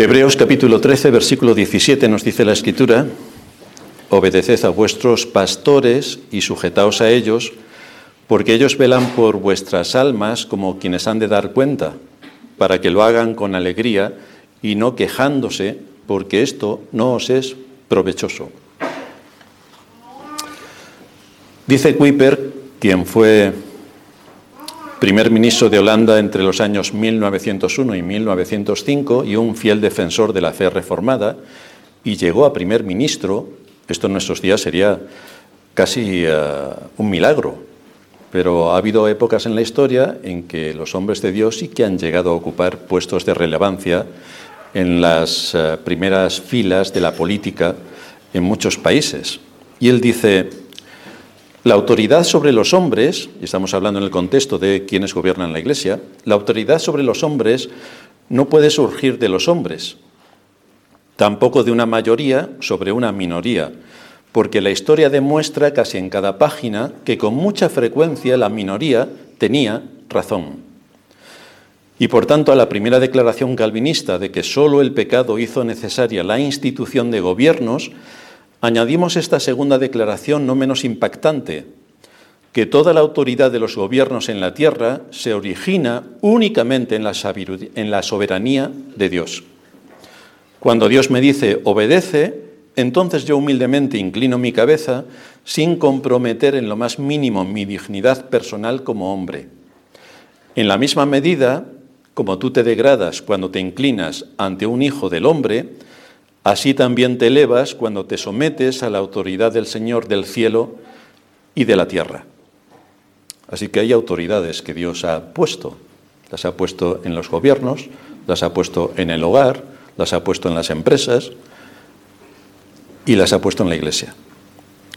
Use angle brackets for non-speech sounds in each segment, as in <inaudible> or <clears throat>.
Hebreos capítulo 13, versículo 17 nos dice la escritura, obedeced a vuestros pastores y sujetaos a ellos, porque ellos velan por vuestras almas como quienes han de dar cuenta, para que lo hagan con alegría y no quejándose, porque esto no os es provechoso. Dice Kuiper, quien fue primer ministro de Holanda entre los años 1901 y 1905 y un fiel defensor de la fe reformada, y llegó a primer ministro, esto en nuestros días sería casi eh, un milagro, pero ha habido épocas en la historia en que los hombres de Dios sí que han llegado a ocupar puestos de relevancia en las eh, primeras filas de la política en muchos países. Y él dice, la autoridad sobre los hombres, y estamos hablando en el contexto de quienes gobiernan la Iglesia, la autoridad sobre los hombres no puede surgir de los hombres, tampoco de una mayoría sobre una minoría, porque la historia demuestra casi en cada página que con mucha frecuencia la minoría tenía razón. Y por tanto a la primera declaración calvinista de que sólo el pecado hizo necesaria la institución de gobiernos, Añadimos esta segunda declaración no menos impactante, que toda la autoridad de los gobiernos en la tierra se origina únicamente en la, soberanía de Dios. Cuando Dios me dice obedece, entonces yo humildemente inclino mi cabeza sin comprometer en lo más mínimo mi dignidad personal como hombre. En la misma medida, como tú te degradas cuando te inclinas ante un hijo del hombre, Así también te elevas cuando te sometes a la autoridad del Señor del cielo y de la tierra. Así que hay autoridades que Dios ha puesto. Las ha puesto en los gobiernos, las ha puesto en el hogar, las ha puesto en las empresas y las ha puesto en la iglesia.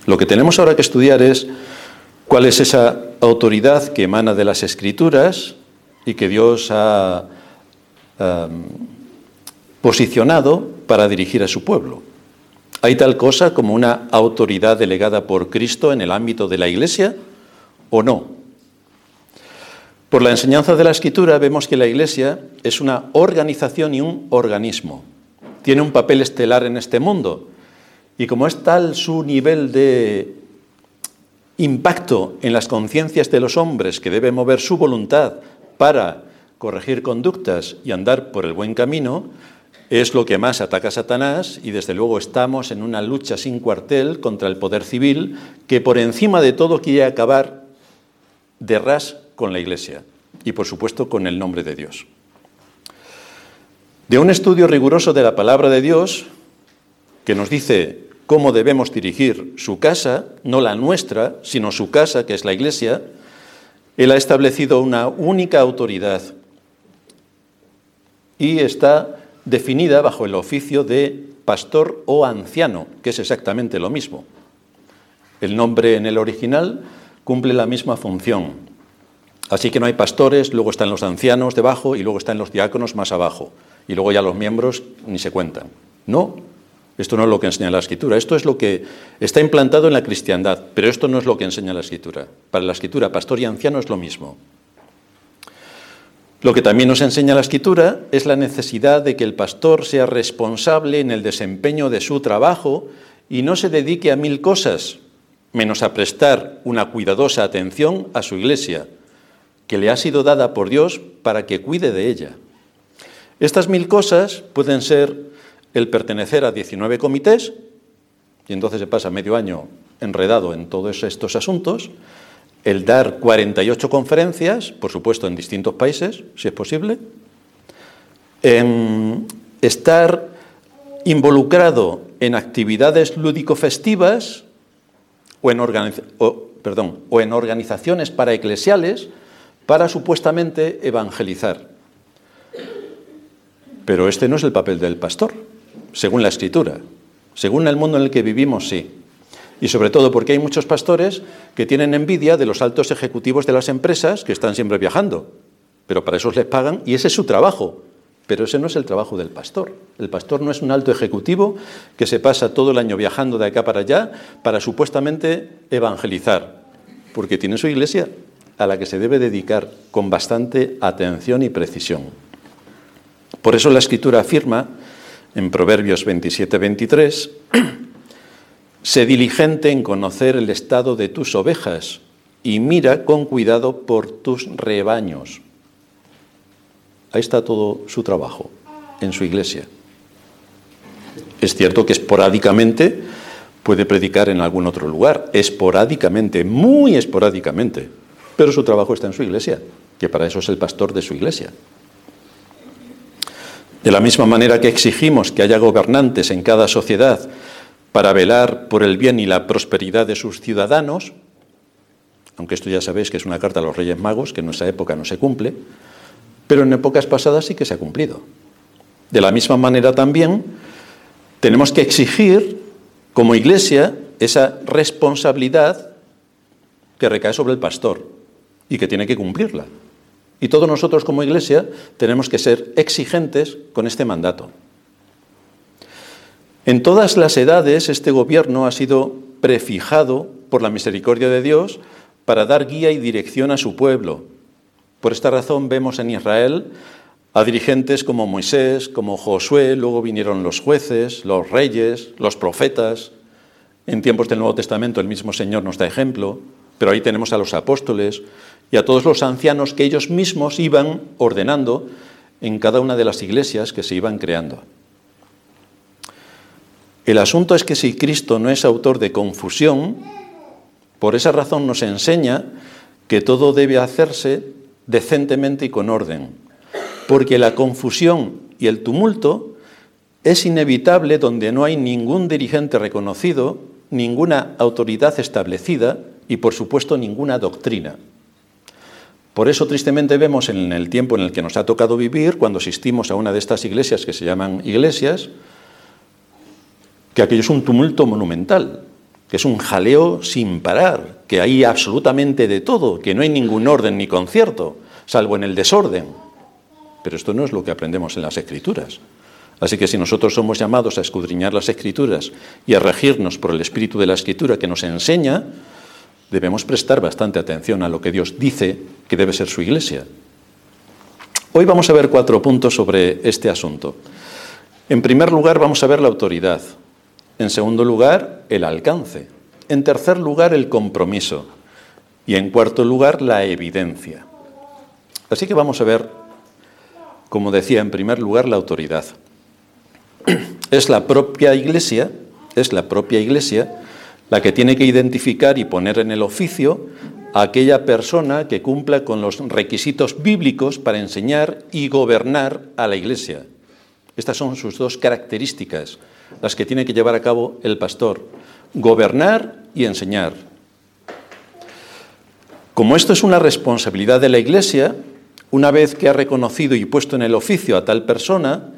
Lo que tenemos ahora que estudiar es cuál es esa autoridad que emana de las escrituras y que Dios ha posicionado para dirigir a su pueblo. ¿Hay tal cosa como una autoridad delegada por Cristo en el ámbito de la Iglesia o no? Por la enseñanza de la Escritura vemos que la Iglesia es una organización y un organismo. Tiene un papel estelar en este mundo. Y como es tal su nivel de impacto en las conciencias de los hombres que debe mover su voluntad para corregir conductas y andar por el buen camino, es lo que más ataca Satanás y desde luego estamos en una lucha sin cuartel contra el poder civil que por encima de todo quiere acabar de ras con la Iglesia y por supuesto con el nombre de Dios. De un estudio riguroso de la palabra de Dios que nos dice cómo debemos dirigir su casa, no la nuestra, sino su casa, que es la Iglesia, Él ha establecido una única autoridad y está definida bajo el oficio de pastor o anciano, que es exactamente lo mismo. El nombre en el original cumple la misma función. Así que no hay pastores, luego están los ancianos debajo y luego están los diáconos más abajo. Y luego ya los miembros ni se cuentan. No, esto no es lo que enseña la escritura, esto es lo que está implantado en la cristiandad, pero esto no es lo que enseña la escritura. Para la escritura, pastor y anciano es lo mismo. Lo que también nos enseña la escritura es la necesidad de que el pastor sea responsable en el desempeño de su trabajo y no se dedique a mil cosas, menos a prestar una cuidadosa atención a su iglesia, que le ha sido dada por Dios para que cuide de ella. Estas mil cosas pueden ser el pertenecer a 19 comités, y entonces se pasa medio año enredado en todos estos asuntos, el dar 48 conferencias, por supuesto en distintos países, si es posible, estar involucrado en actividades lúdico-festivas o en, o en organizaciones paraeclesiales para supuestamente evangelizar. Pero este no es el papel del pastor, según la escritura. Según el mundo en el que vivimos, sí y sobre todo porque hay muchos pastores que tienen envidia de los altos ejecutivos de las empresas que están siempre viajando, pero para eso les pagan y ese es su trabajo. Pero ese no es el trabajo del pastor. El pastor no es un alto ejecutivo que se pasa todo el año viajando de acá para allá para supuestamente evangelizar, porque tiene su iglesia a la que se debe dedicar con bastante atención y precisión. Por eso la escritura afirma en Proverbios 27-23, <clears throat> sé diligente en conocer el estado de tus ovejas y mira con cuidado por tus rebaños. Ahí está todo su trabajo, en su iglesia. Es cierto que esporádicamente puede predicar en algún otro lugar, esporádicamente, muy esporádicamente, pero su trabajo está en su iglesia, que para eso es el pastor de su iglesia. De la misma manera que exigimos que haya gobernantes en cada sociedad para velar por el bien y la prosperidad de sus ciudadanos, aunque esto ya sabéis que es una carta a los Reyes Magos, que en nuestra época no se cumple, pero en épocas pasadas sí que se ha cumplido. De la misma manera también tenemos que exigir como iglesia esa responsabilidad que recae sobre el pastor y que tiene que cumplirla. Y todos nosotros como iglesia tenemos que ser exigentes con este mandato. En todas las edades este gobierno ha sido prefijado por la misericordia de Dios para dar guía y dirección a su pueblo, por esta razón vemos en Israel a dirigentes como Moisés, como Josué, luego vinieron los jueces, los reyes, los profetas. En tiempos del Nuevo Testamento el mismo Señor nos da ejemplo, pero ahí tenemos a los apóstoles y a todos los ancianos que ellos mismos iban ordenando en cada una de las iglesias que se iban creando. El asunto es que si Cristo no es autor de confusión, por esa razón nos enseña que todo debe hacerse decentemente y con orden, porque la confusión y el tumulto es inevitable donde no hay ningún dirigente reconocido, ninguna autoridad establecida y, por supuesto, ninguna doctrina. Por eso, tristemente, vemos en el tiempo en el que nos ha tocado vivir, cuando asistimos a una de estas iglesias que se llaman iglesias, que aquello es un tumulto monumental, que es un jaleo sin parar, que hay absolutamente de todo, que no hay ningún orden ni concierto, salvo en el desorden. Pero esto no es lo que aprendemos en las Escrituras. Así que si nosotros somos llamados a escudriñar las Escrituras y a regirnos por el espíritu de la Escritura que nos enseña, debemos prestar bastante atención a lo que Dios dice que debe ser su iglesia. Hoy vamos a ver cuatro puntos sobre este asunto. En primer lugar, vamos a ver la autoridad. En segundo lugar, el alcance. En tercer lugar, el compromiso. Y en cuarto lugar, la evidencia. Así que vamos a ver, como decía, en primer lugar, la autoridad. <clears throat> Es la propia iglesia, es la propia iglesia la que tiene que identificar y poner en el oficio a aquella persona que cumpla con los requisitos bíblicos para enseñar y gobernar a la iglesia. Estas son sus dos características las que tiene que llevar a cabo el pastor, gobernar y enseñar. Como esto es una responsabilidad de la Iglesia, una vez que ha reconocido y puesto en el oficio a tal persona,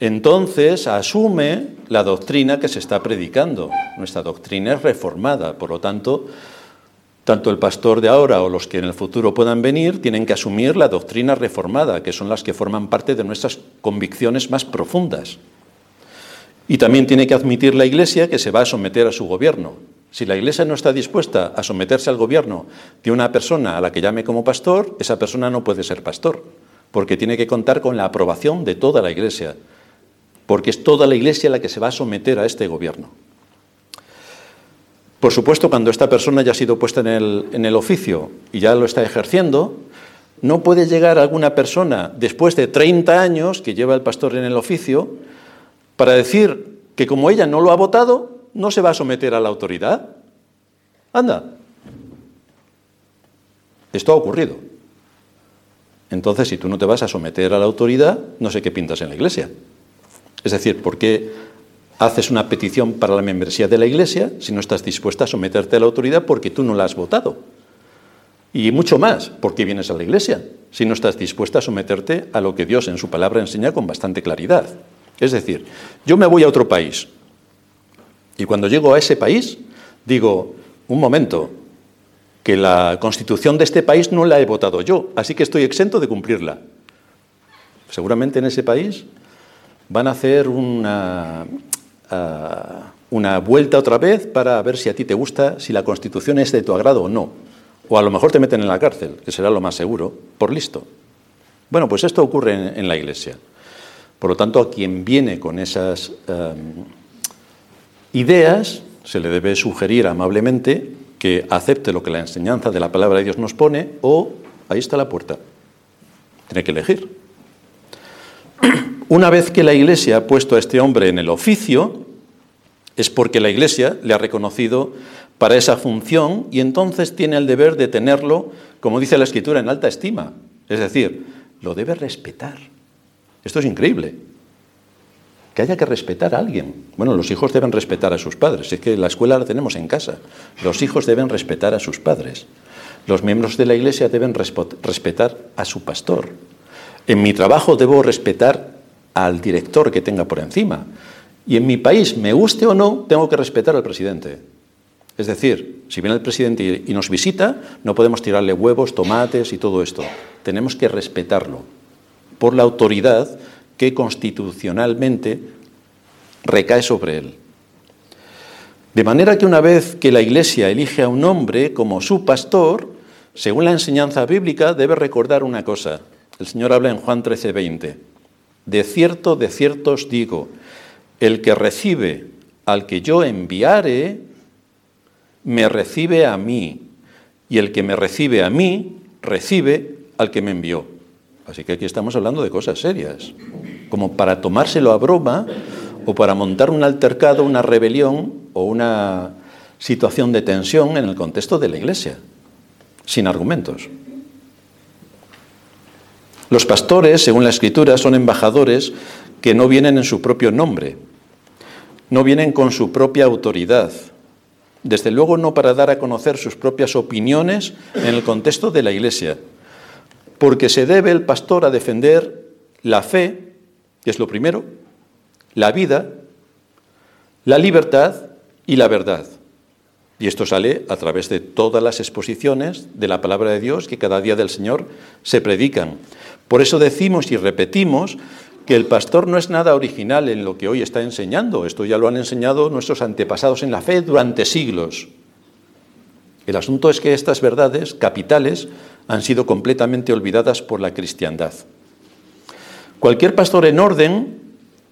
entonces asume la doctrina que se está predicando. Nuestra doctrina es reformada, por lo tanto, tanto el pastor de ahora o los que en el futuro puedan venir tienen que asumir la doctrina reformada, que son las que forman parte de nuestras convicciones más profundas. Y también tiene que admitir la Iglesia que se va a someter a su gobierno. Si la Iglesia no está dispuesta a someterse al gobierno de una persona a la que llame como pastor, esa persona no puede ser pastor, porque tiene que contar con la aprobación de toda la Iglesia, porque es toda la Iglesia la que se va a someter a este gobierno. Por supuesto, cuando esta persona ya ha sido puesta en el, en el oficio y ya lo está ejerciendo, no puede llegar alguna persona después de 30 años que lleva el pastor en el oficio para decir que como ella no lo ha votado, no se va a someter a la autoridad. Anda. Esto ha ocurrido. Entonces, si tú no te vas a someter a la autoridad, no sé qué pintas en la iglesia. Es decir, ¿por qué haces una petición para la membresía de la iglesia si no estás dispuesta a someterte a la autoridad porque tú no la has votado? Y mucho más, ¿por qué vienes a la iglesia si no estás dispuesta a someterte a lo que Dios en su palabra enseña con bastante claridad? Es decir, yo me voy a otro país y cuando llego a ese país digo, un momento, que la constitución de este país no la he votado yo, así que estoy exento de cumplirla. Seguramente en ese país van a hacer una, ah, una vuelta otra vez para ver si a ti te gusta, si la constitución es de tu agrado o no. O a lo mejor te meten en la cárcel, que será lo más seguro, por listo. Bueno, pues esto ocurre en la iglesia. Por lo tanto, a quien viene con esas em, ideas, se le debe sugerir amablemente que acepte lo que la enseñanza de la palabra de Dios nos pone o ahí está la puerta. Tiene que elegir. <clears throat> Una vez que la Iglesia ha puesto a este hombre en el oficio, es porque la Iglesia le ha reconocido para esa función y entonces tiene el deber de tenerlo, como dice la Escritura, en alta estima. Es decir, lo debe respetar. Esto es increíble. Que haya que respetar a alguien. Bueno, los hijos deben respetar a sus padres. Es que la escuela la tenemos en casa. Los hijos deben respetar a sus padres. Los miembros de la iglesia deben respetar a su pastor. En mi trabajo debo respetar al director que tenga por encima. Y en mi país, me guste o no, tengo que respetar al presidente. Es decir, si viene el presidente y nos visita, no podemos tirarle huevos, tomates y todo esto. Tenemos que respetarlo por la autoridad que constitucionalmente recae sobre él. De manera que una vez que la Iglesia elige a un hombre como su pastor, según la enseñanza bíblica, debe recordar una cosa. El Señor habla en Juan 13:20. De cierto, de cierto os digo, el que recibe al que yo enviare, me recibe a mí, y el que me recibe a mí, recibe al que me envió. Así que aquí estamos hablando de cosas serias, como para tomárselo a broma o para montar un altercado, una rebelión o una situación de tensión en el contexto de la Iglesia, sin argumentos. Los pastores, según la Escritura, son embajadores que no vienen en su propio nombre, no vienen con su propia autoridad, desde luego no para dar a conocer sus propias opiniones en el contexto de la Iglesia, porque se debe el pastor a defender la fe, que es lo primero, la vida, la libertad y la verdad. Y esto sale a través de todas las exposiciones de la palabra de Dios que cada día del Señor se predican. Por eso decimos y repetimos que el pastor no es nada original en lo que hoy está enseñando. Esto ya lo han enseñado nuestros antepasados en la fe durante siglos. El asunto es que estas verdades capitales han sido completamente olvidadas por la cristiandad. Cualquier pastor en orden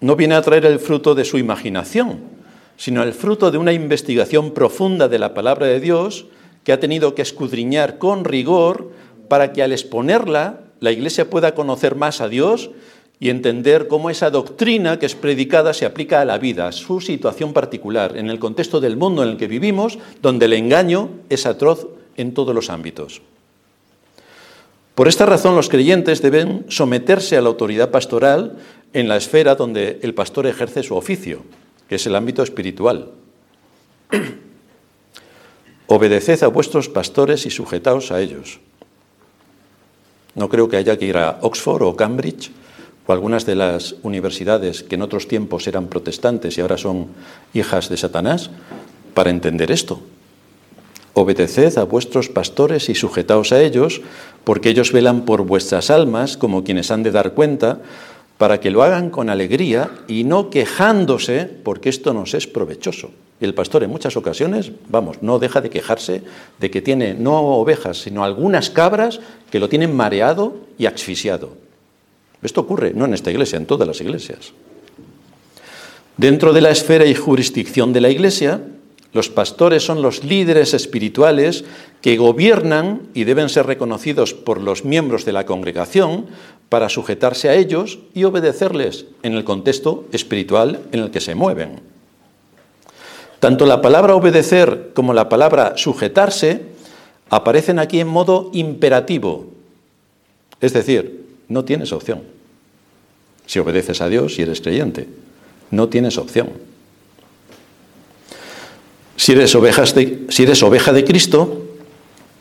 no viene a traer el fruto de su imaginación, sino el fruto de una investigación profunda de la palabra de Dios que ha tenido que escudriñar con rigor para que al exponerla la Iglesia pueda conocer más a Dios y entender cómo esa doctrina que es predicada se aplica a la vida, a su situación particular, en el contexto del mundo en el que vivimos, donde el engaño es atroz en todos los ámbitos. Por esta razón los creyentes deben someterse a la autoridad pastoral en la esfera donde el pastor ejerce su oficio, que es el ámbito espiritual. <clears throat> Obedeced a vuestros pastores y sujetaos a ellos. No creo que haya que ir a Oxford o Cambridge o algunas de las universidades que en otros tiempos eran protestantes y ahora son hijas de Satanás, para entender esto. Obedeced a vuestros pastores y sujetaos a ellos, porque ellos velan por vuestras almas como quienes han de dar cuenta, para que lo hagan con alegría y no quejándose, porque esto nos es provechoso. Y el pastor en muchas ocasiones, vamos, no deja de quejarse de que tiene no ovejas, sino algunas cabras que lo tienen mareado y asfixiado. Esto ocurre no en esta iglesia, en todas las iglesias. Dentro de la esfera y jurisdicción de la iglesia, los pastores son los líderes espirituales que gobiernan y deben ser reconocidos por los miembros de la congregación para sujetarse a ellos y obedecerles en el contexto espiritual en el que se mueven. Tanto la palabra obedecer como la palabra sujetarse aparecen aquí en modo imperativo, es decir, no tienes opción. Si obedeces a Dios y eres creyente, no tienes opción. Si eres, si eres oveja de Cristo,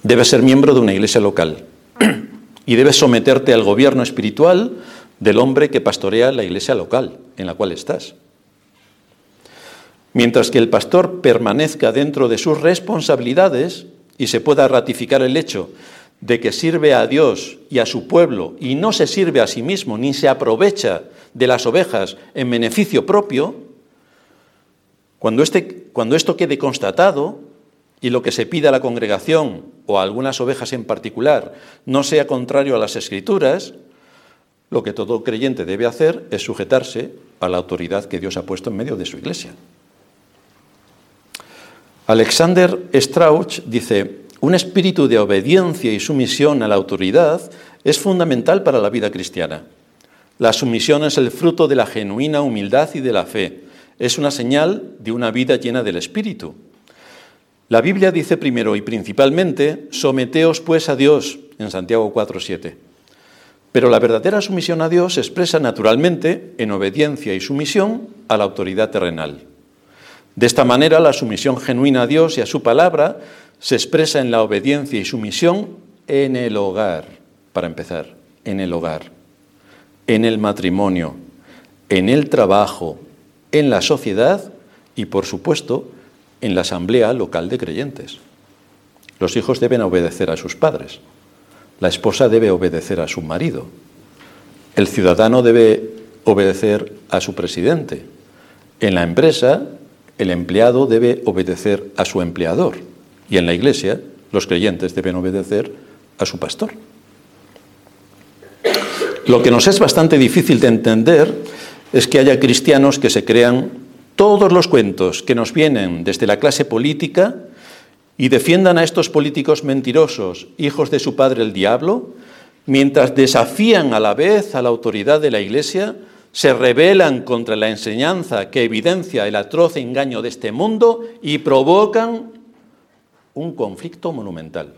debes ser miembro de una iglesia local <clears throat> y debes someterte al gobierno espiritual del hombre que pastorea la iglesia local en la cual estás. Mientras que el pastor permanezca dentro de sus responsabilidades y se pueda ratificar el hecho de que sirve a Dios y a su pueblo y no se sirve a sí mismo ni se aprovecha de las ovejas en beneficio propio, cuando, este, cuando esto quede constatado y lo que se pida a la congregación o a algunas ovejas en particular no sea contrario a las escrituras, lo que todo creyente debe hacer es sujetarse a la autoridad que Dios ha puesto en medio de su iglesia. Alexander Strauch dice, un espíritu de obediencia y sumisión a la autoridad es fundamental para la vida cristiana. La sumisión es el fruto de la genuina humildad y de la fe. Es una señal de una vida llena del Espíritu. La Biblia dice primero y principalmente, someteos pues a Dios, en Santiago 4.7. Pero la verdadera sumisión a Dios se expresa naturalmente en obediencia y sumisión a la autoridad terrenal. De esta manera, la sumisión genuina a Dios y a su palabra se expresa en la obediencia y sumisión en el hogar, para empezar, en el hogar, en el matrimonio, en el trabajo, en la sociedad y, por supuesto, en la asamblea local de creyentes. Los hijos deben obedecer a sus padres. La esposa debe obedecer a su marido. El ciudadano debe obedecer a su presidente. En la empresa, el empleado debe obedecer a su empleador. Y en la iglesia, los creyentes deben obedecer a su pastor. Lo que nos es bastante difícil de entender es que haya cristianos que se crean todos los cuentos que nos vienen desde la clase política y defiendan a estos políticos mentirosos, hijos de su padre el diablo, mientras desafían a la vez a la autoridad de la Iglesia, se rebelan contra la enseñanza que evidencia el atroz engaño de este mundo y provocan un conflicto monumental.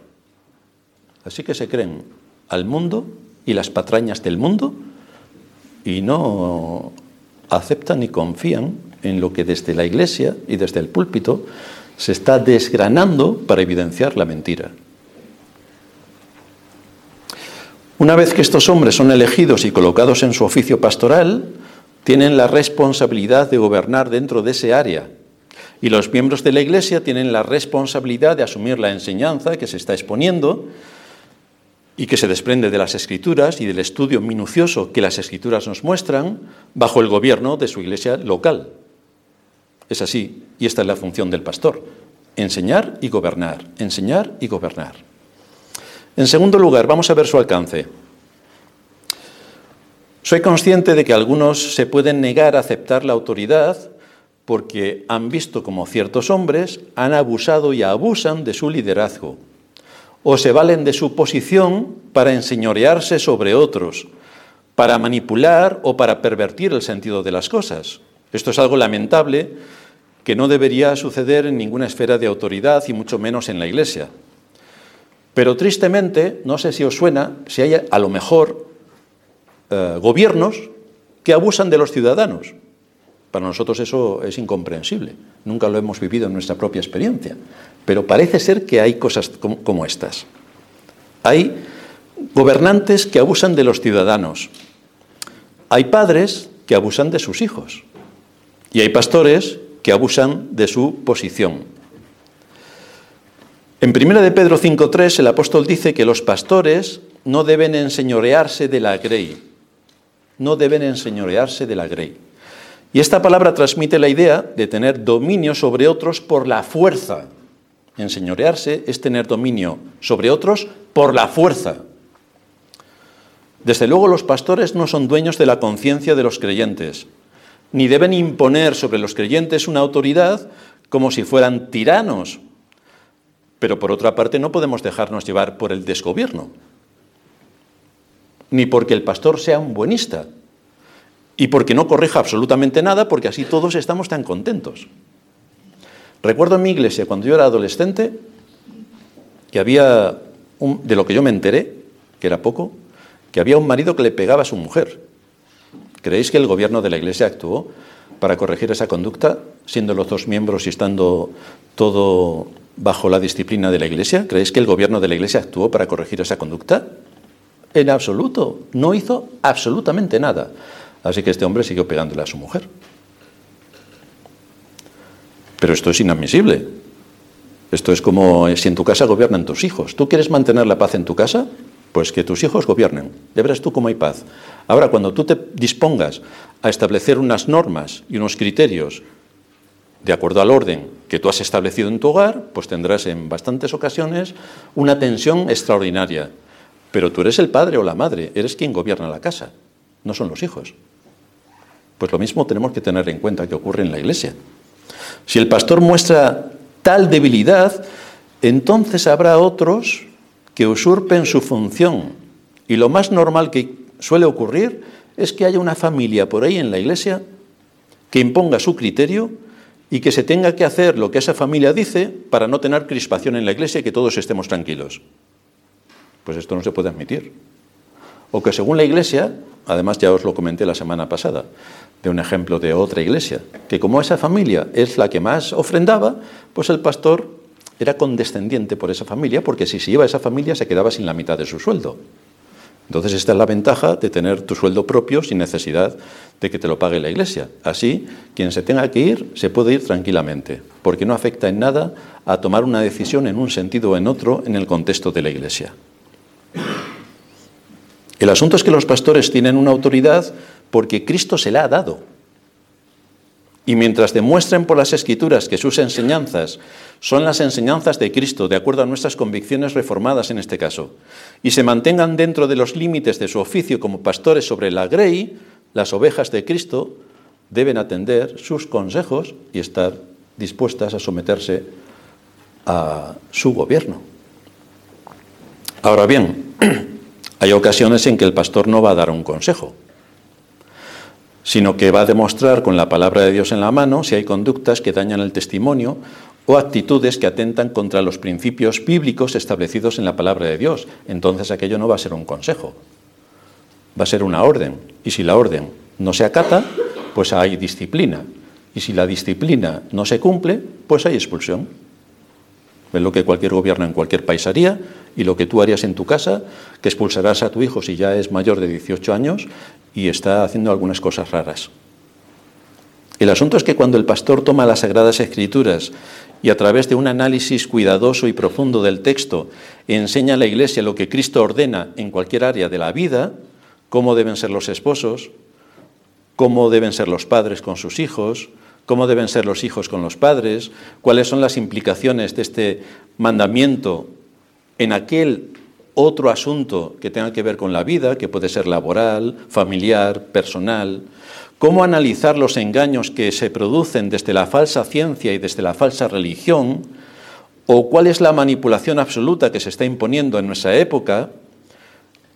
Así que se creen al mundo y las patrañas del mundo y no aceptan ni confían en lo que desde la Iglesia y desde el púlpito se está desgranando para evidenciar la mentira. Una vez que estos hombres son elegidos y colocados en su oficio pastoral, tienen la responsabilidad de gobernar dentro de ese área. Y los miembros de la Iglesia tienen la responsabilidad de asumir la enseñanza que se está exponiendo y que se desprende de las Escrituras y del estudio minucioso que las Escrituras nos muestran bajo el gobierno de su Iglesia local. Es así, y esta es la función del pastor, enseñar y gobernar, enseñar y gobernar. En segundo lugar, vamos a ver su alcance. Soy consciente de que algunos se pueden negar a aceptar la autoridad porque han visto como ciertos hombres han abusado y abusan de su liderazgo, o se valen de su posición para enseñorearse sobre otros, para manipular o para pervertir el sentido de las cosas. Esto es algo lamentable que no debería suceder en ninguna esfera de autoridad y mucho menos en la Iglesia. Pero tristemente, no sé si os suena, si hay a lo mejor eh, gobiernos que abusan de los ciudadanos. Para nosotros eso es incomprensible. Nunca lo hemos vivido en nuestra propia experiencia. Pero parece ser que hay cosas como estas. Hay gobernantes que abusan de los ciudadanos. Hay padres que abusan de sus hijos. Y hay pastores que abusan de su posición. En 1 de Pedro 5.3 el apóstol dice que los pastores no deben enseñorearse de la grey. No deben enseñorearse de la grey. Y esta palabra transmite la idea de tener dominio sobre otros por la fuerza. Enseñorearse es tener dominio sobre otros por la fuerza. Desde luego los pastores no son dueños de la conciencia de los creyentes, ni deben imponer sobre los creyentes una autoridad como si fueran tiranos. Pero por otra parte no podemos dejarnos llevar por el desgobierno, ni porque el pastor sea un buenista, y porque no corrija absolutamente nada, porque así todos estamos tan contentos. Recuerdo en mi iglesia, cuando yo era adolescente, que había, de lo que yo me enteré, que era poco, que había un marido que le pegaba a su mujer. ¿Creéis que el gobierno de la Iglesia actuó para corregir esa conducta, siendo los dos miembros y estando todo bajo la disciplina de la Iglesia? ¿Creéis que el gobierno de la Iglesia actuó para corregir esa conducta? En absoluto, no hizo absolutamente nada. Así que este hombre siguió pegándole a su mujer. Pero esto es inadmisible. Esto es como si en tu casa gobiernan tus hijos. ¿Tú quieres mantener la paz en tu casa? Pues que tus hijos gobiernen. Ya verás tú cómo hay paz. Ahora, cuando tú te dispongas a establecer unas normas y unos criterios de acuerdo al orden que tú has establecido en tu hogar, pues tendrás en bastantes ocasiones una tensión extraordinaria. Pero tú eres el padre o la madre, eres quien gobierna la casa. no son los hijos. Pues lo mismo tenemos que tener en cuenta que ocurre en la iglesia. Si el pastor muestra tal debilidad, entonces habrá otros que usurpen su función. Y lo más normal que suele ocurrir es que haya una familia por ahí en la iglesia que imponga su criterio y que se tenga que hacer lo que esa familia dice para no tener crispación en la iglesia y que todos estemos tranquilos. Pues esto no se puede admitir. O que según la iglesia, además ya os lo comenté la semana pasada, de un ejemplo de otra iglesia, que como esa familia es la que más ofrendaba, pues el pastor era condescendiente por esa familia, porque si se iba a esa familia se quedaba sin la mitad de su sueldo. Entonces esta es la ventaja de tener tu sueldo propio sin necesidad de que te lo pague la iglesia. Así, quien se tenga que ir se puede ir tranquilamente, porque no afecta en nada a tomar una decisión en un sentido o en otro en el contexto de la iglesia. El asunto es que los pastores tienen una autoridad porque Cristo se la ha dado. Y mientras demuestren por las escrituras que sus enseñanzas son las enseñanzas de Cristo, de acuerdo a nuestras convicciones reformadas en este caso, y se mantengan dentro de los límites de su oficio como pastores sobre la grey, las ovejas de Cristo deben atender sus consejos y estar dispuestas a someterse a su gobierno. Ahora bien, <clears throat> hay ocasiones en que el pastor no va a dar un consejo sino que va a demostrar con la palabra de Dios en la mano si hay conductas que dañan el testimonio o actitudes que atentan contra los principios bíblicos establecidos en la palabra de Dios. Entonces aquello no va a ser un consejo, va a ser una orden. Y si la orden no se acata, pues hay disciplina. Y si la disciplina no se cumple, pues hay expulsión. Lo que cualquier gobierno en cualquier país haría y lo que tú harías en tu casa, que expulsarás a tu hijo si ya es mayor de 18 años y está haciendo algunas cosas raras. El asunto es que cuando el pastor toma las Sagradas Escrituras y a través de un análisis cuidadoso y profundo del texto enseña a la Iglesia lo que Cristo ordena en cualquier área de la vida, cómo deben ser los esposos, cómo deben ser los padres con sus hijos, cómo deben ser los hijos con los padres, cuáles son las implicaciones de este mandamiento en aquel otro asunto que tenga que ver con la vida, que puede ser laboral, familiar, personal, cómo analizar los engaños que se producen desde la falsa ciencia y desde la falsa religión, o cuál es la manipulación absoluta que se está imponiendo en nuestra época,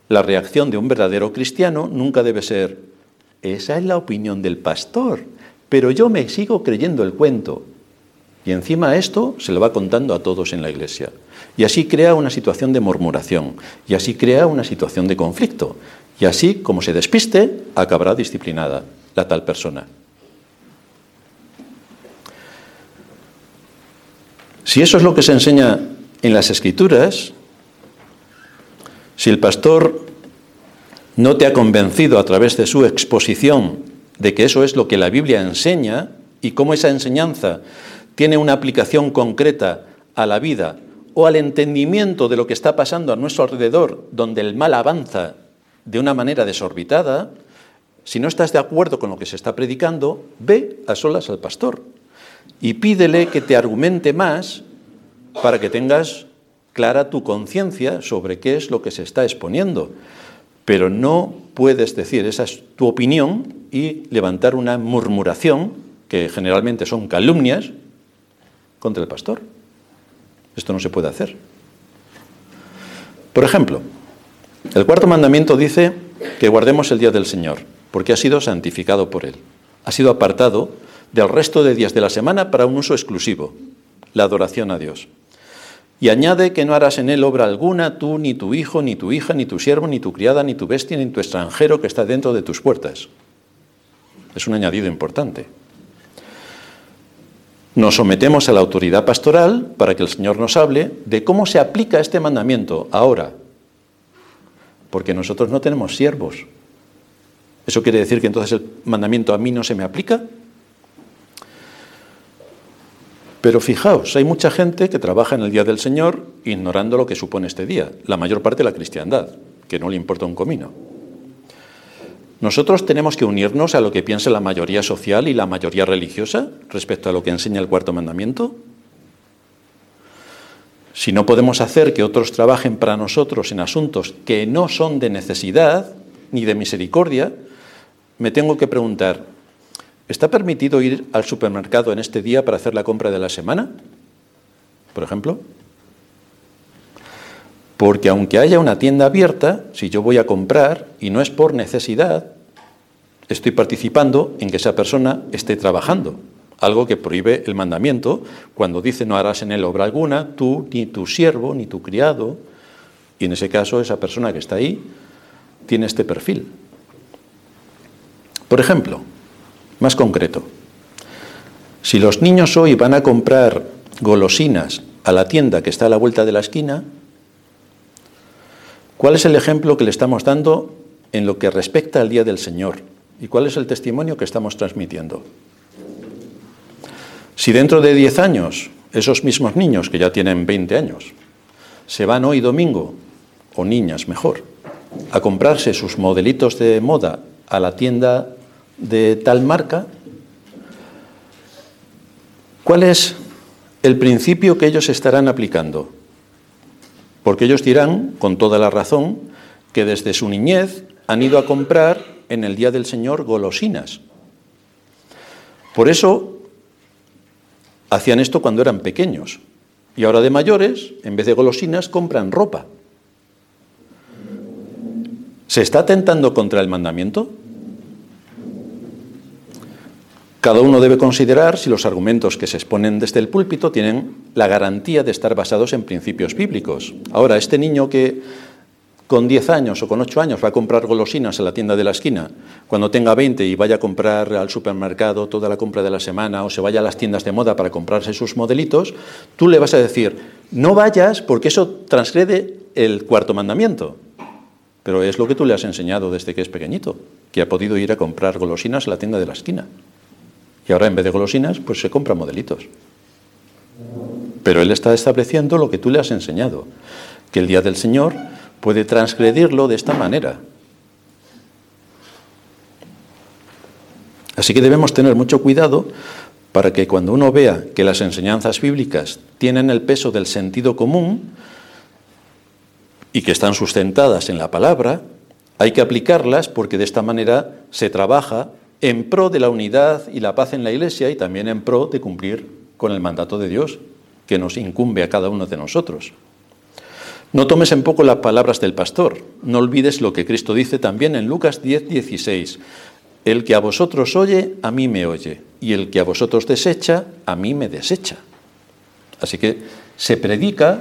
la reacción de un verdadero cristiano nunca debe ser, esa es la opinión del pastor, pero yo me sigo creyendo el cuento. Y encima esto se lo va contando a todos en la iglesia. Y así crea una situación de murmuración, y así crea una situación de conflicto. Y así, como se despiste, acabará disciplinada la tal persona. Si eso es lo que se enseña en las escrituras, si el pastor no te ha convencido a través de su exposición de que eso es lo que la Biblia enseña y cómo esa enseñanza tiene una aplicación concreta a la vida o al entendimiento de lo que está pasando a nuestro alrededor, donde el mal avanza de una manera desorbitada, si no estás de acuerdo con lo que se está predicando, ve a solas al pastor y pídele que te argumente más para que tengas clara tu conciencia sobre qué es lo que se está exponiendo. Pero no puedes decir, esa es tu opinión, y levantar una murmuración, que generalmente son calumnias, contra el pastor. Esto no se puede hacer. Por ejemplo, el cuarto mandamiento dice que guardemos el día del Señor, porque ha sido santificado por Él. Ha sido apartado del resto de días de la semana para un uso exclusivo, la adoración a Dios. Y añade que no harás en él obra alguna, tú, ni tu hijo, ni tu hija, ni tu siervo, ni tu criada, ni tu bestia, ni tu extranjero que está dentro de tus puertas. Es un añadido importante. Nos sometemos a la autoridad pastoral para que el Señor nos hable de cómo se aplica este mandamiento ahora. Porque nosotros no tenemos siervos. ¿Eso quiere decir que entonces el mandamiento a mí no se me aplica? Pero fijaos, hay mucha gente que trabaja en el Día del Señor ignorando lo que supone este día, la mayor parte de la cristiandad, que no le importa un comino. ¿Nosotros tenemos que unirnos a lo que piensa la mayoría social y la mayoría religiosa respecto a lo que enseña el cuarto mandamiento? Si no podemos hacer que otros trabajen para nosotros en asuntos que no son de necesidad ni de misericordia, me tengo que preguntar, ¿está permitido ir al supermercado en este día para hacer la compra de la semana? Por ejemplo. Porque aunque haya una tienda abierta, si yo voy a comprar y no es por necesidad, estoy participando en que esa persona esté trabajando, algo que prohíbe el mandamiento cuando dice no harás en él obra alguna, tú, ni tu siervo, ni tu criado, y en ese caso esa persona que está ahí tiene este perfil. Por ejemplo, más concreto, si los niños hoy van a comprar golosinas a la tienda que está a la vuelta de la esquina, ¿Cuál es el ejemplo que le estamos dando en lo que respecta al Día del Señor? ¿Y cuál es el testimonio que estamos transmitiendo? Si dentro de 10 años esos mismos niños, que ya tienen 20 años, se van hoy domingo, o niñas mejor, a comprarse sus modelitos de moda a la tienda de tal marca, ¿cuál es el principio que ellos estarán aplicando? Porque ellos dirán, con toda la razón, que desde su niñez han ido a comprar en el Día del Señor golosinas. Por eso hacían esto cuando eran pequeños. Y ahora de mayores, en vez de golosinas, compran ropa. ¿Se está atentando contra el mandamiento? Cada uno debe considerar si los argumentos que se exponen desde el púlpito tienen la garantía de estar basados en principios bíblicos. Ahora, este niño que con 10 años o con 8 años va a comprar golosinas en la tienda de la esquina, cuando tenga 20 y vaya a comprar al supermercado toda la compra de la semana o se vaya a las tiendas de moda para comprarse sus modelitos, tú le vas a decir, no vayas porque eso transgrede el cuarto mandamiento. Pero es lo que tú le has enseñado desde que es pequeñito, que ha podido ir a comprar golosinas a la tienda de la esquina. Y ahora en vez de golosinas, pues se compra modelitos. Pero él está estableciendo lo que tú le has enseñado, que el día del Señor puede transgredirlo de esta manera. Así que debemos tener mucho cuidado para que cuando uno vea que las enseñanzas bíblicas tienen el peso del sentido común y que están sustentadas en la palabra, hay que aplicarlas porque de esta manera se trabaja en pro de la unidad y la paz en la Iglesia y también en pro de cumplir con el mandato de Dios que nos incumbe a cada uno de nosotros. No tomes en poco las palabras del pastor, no olvides lo que Cristo dice también en Lucas 10, 16. El que a vosotros oye, a mí me oye, y el que a vosotros desecha, a mí me desecha. Así que se predica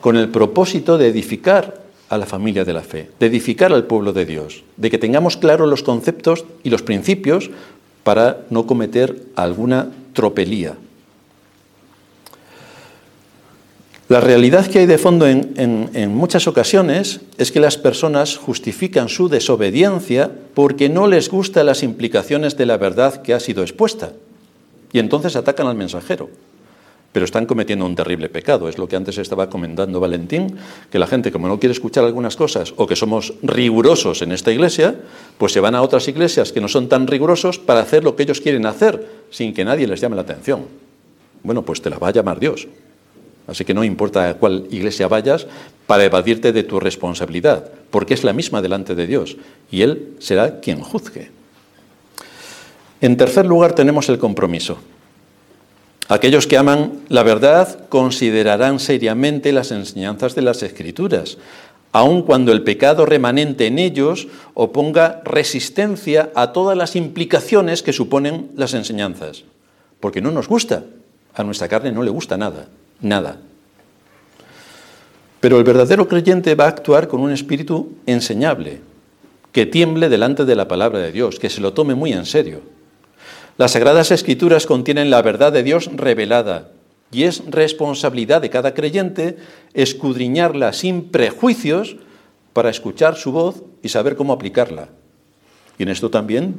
con el propósito de edificar a la familia de la fe, de edificar al pueblo de Dios, de que tengamos claros los conceptos y los principios para no cometer alguna tropelía. La realidad que hay de fondo en, en, muchas ocasiones es que las personas justifican su desobediencia porque no les gustan las implicaciones de la verdad que ha sido expuesta y entonces atacan al mensajero pero están cometiendo un terrible pecado. Es lo que antes estaba comentando Valentín, que la gente, como no quiere escuchar algunas cosas o que somos rigurosos en esta iglesia, pues se van a otras iglesias que no son tan rigurosos para hacer lo que ellos quieren hacer, sin que nadie les llame la atención. Bueno, pues te la va a llamar Dios. Así que no importa a cuál iglesia vayas para evadirte de tu responsabilidad, porque es la misma delante de Dios, y Él será quien juzgue. En tercer lugar tenemos el compromiso. Aquellos que aman la verdad considerarán seriamente las enseñanzas de las Escrituras, aun cuando el pecado remanente en ellos oponga resistencia a todas las implicaciones que suponen las enseñanzas. Porque no nos gusta, a nuestra carne no le gusta nada, nada. Pero el verdadero creyente va a actuar con un espíritu enseñable, que tiemble delante de la palabra de Dios, que se lo tome muy en serio. Las Sagradas Escrituras contienen la verdad de Dios revelada y es responsabilidad de cada creyente escudriñarla sin prejuicios para escuchar su voz y saber cómo aplicarla. Y en esto también,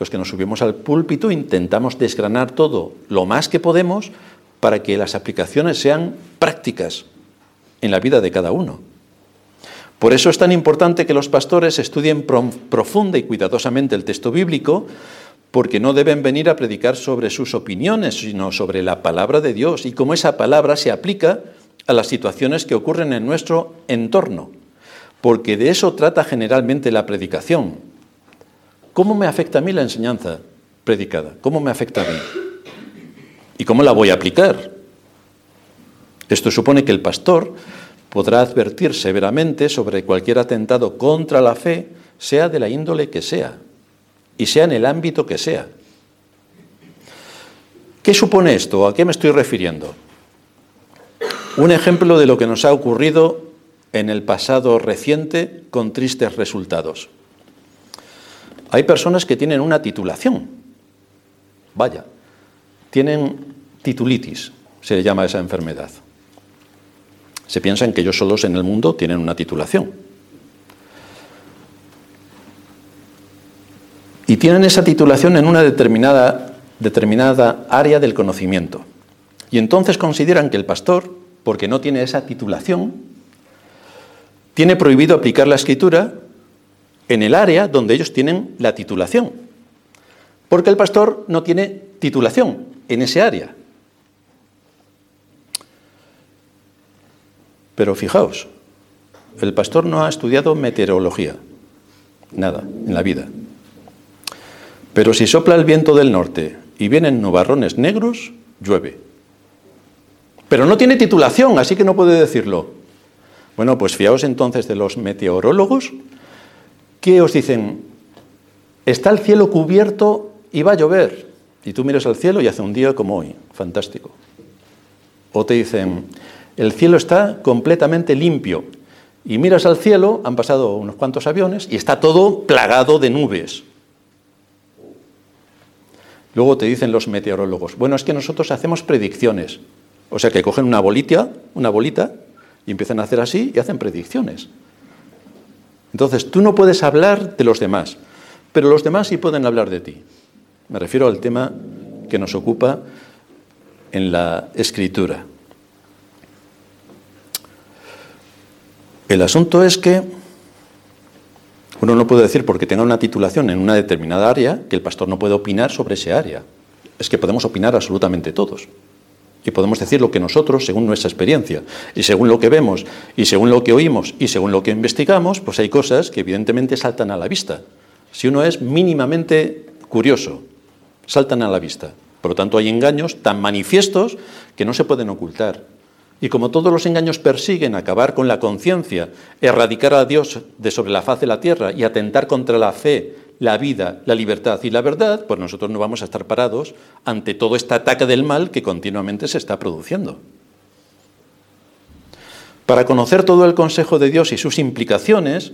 los que nos subimos al púlpito intentamos desgranar todo lo más que podemos para que las aplicaciones sean prácticas en la vida de cada uno. Por eso es tan importante que los pastores estudien profunda y cuidadosamente el texto bíblico, porque no deben venir a predicar sobre sus opiniones, sino sobre la palabra de Dios y cómo esa palabra se aplica a las situaciones que ocurren en nuestro entorno, porque de eso trata generalmente la predicación. ¿cómo me afecta a mí la enseñanza predicada? ¿Cómo me afecta a mí? ¿Y cómo la voy a aplicar? Esto supone que el pastor podrá advertir severamente sobre cualquier atentado contra la fe, sea de la índole que sea, y sea en el ámbito que sea. ¿Qué supone esto? ¿A qué me estoy refiriendo? Un ejemplo de lo que nos ha ocurrido en el pasado reciente con tristes resultados. Hay personas que tienen una titulación, vaya, tienen titulitis, se llama esa enfermedad. Se piensan que ellos solos en el mundo tienen una titulación. Y tienen esa titulación en una determinada, determinada área del conocimiento. Y entonces consideran que el pastor, porque no tiene esa titulación, tiene prohibido aplicar la escritura en el área donde ellos tienen la titulación. Porque el pastor no tiene titulación en ese área. Pero fijaos, el pastor no ha estudiado meteorología, nada, en la vida. Pero si sopla el viento del norte y vienen nubarrones negros, llueve. Pero no tiene titulación, así que no puede decirlo. Bueno, pues fiaos entonces de los meteorólogos que os dicen, está el cielo cubierto y va a llover. Y tú miras al cielo y hace un día como hoy, fantástico. O te dicen, el cielo está completamente limpio. Y miras al cielo, han pasado unos cuantos aviones y está todo plagado de nubes. Luego te dicen los meteorólogos, bueno, es que nosotros hacemos predicciones. O sea que cogen una bolita, una bolita y empiezan a hacer así y hacen predicciones. Entonces, tú no puedes hablar de los demás, pero los demás sí pueden hablar de ti. Me refiero al tema que nos ocupa en la escritura. El asunto es que uno no puede decir porque tenga una titulación en una determinada área que el pastor no puede opinar sobre ese área. Es que podemos opinar absolutamente todos. Y podemos decir lo que nosotros, según nuestra experiencia, y según lo que vemos, y según lo que oímos, y según lo que investigamos, pues hay cosas que evidentemente saltan a la vista. Si uno es mínimamente curioso, saltan a la vista. Por lo tanto, hay engaños tan manifiestos que no se pueden ocultar. Y como todos los engaños persiguen acabar con la conciencia, erradicar a Dios de sobre la faz de la tierra y atentar contra la fe, la vida, la libertad y la verdad, pues nosotros no vamos a estar parados ante todo este ataque del mal que continuamente se está produciendo. Para conocer todo el consejo de Dios y sus implicaciones,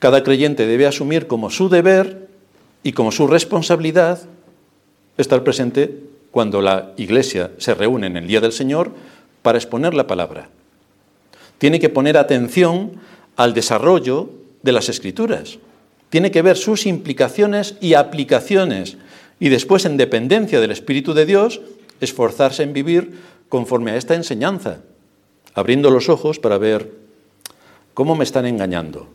cada creyente debe asumir como su deber y como su responsabilidad estar presente cuando la iglesia se reúne en el día del Señor para exponer la palabra. Tiene que poner atención al desarrollo de las escrituras. Tiene que ver sus implicaciones y aplicaciones y después, en dependencia del Espíritu de Dios, esforzarse en vivir conforme a esta enseñanza, abriendo los ojos para ver cómo me están engañando.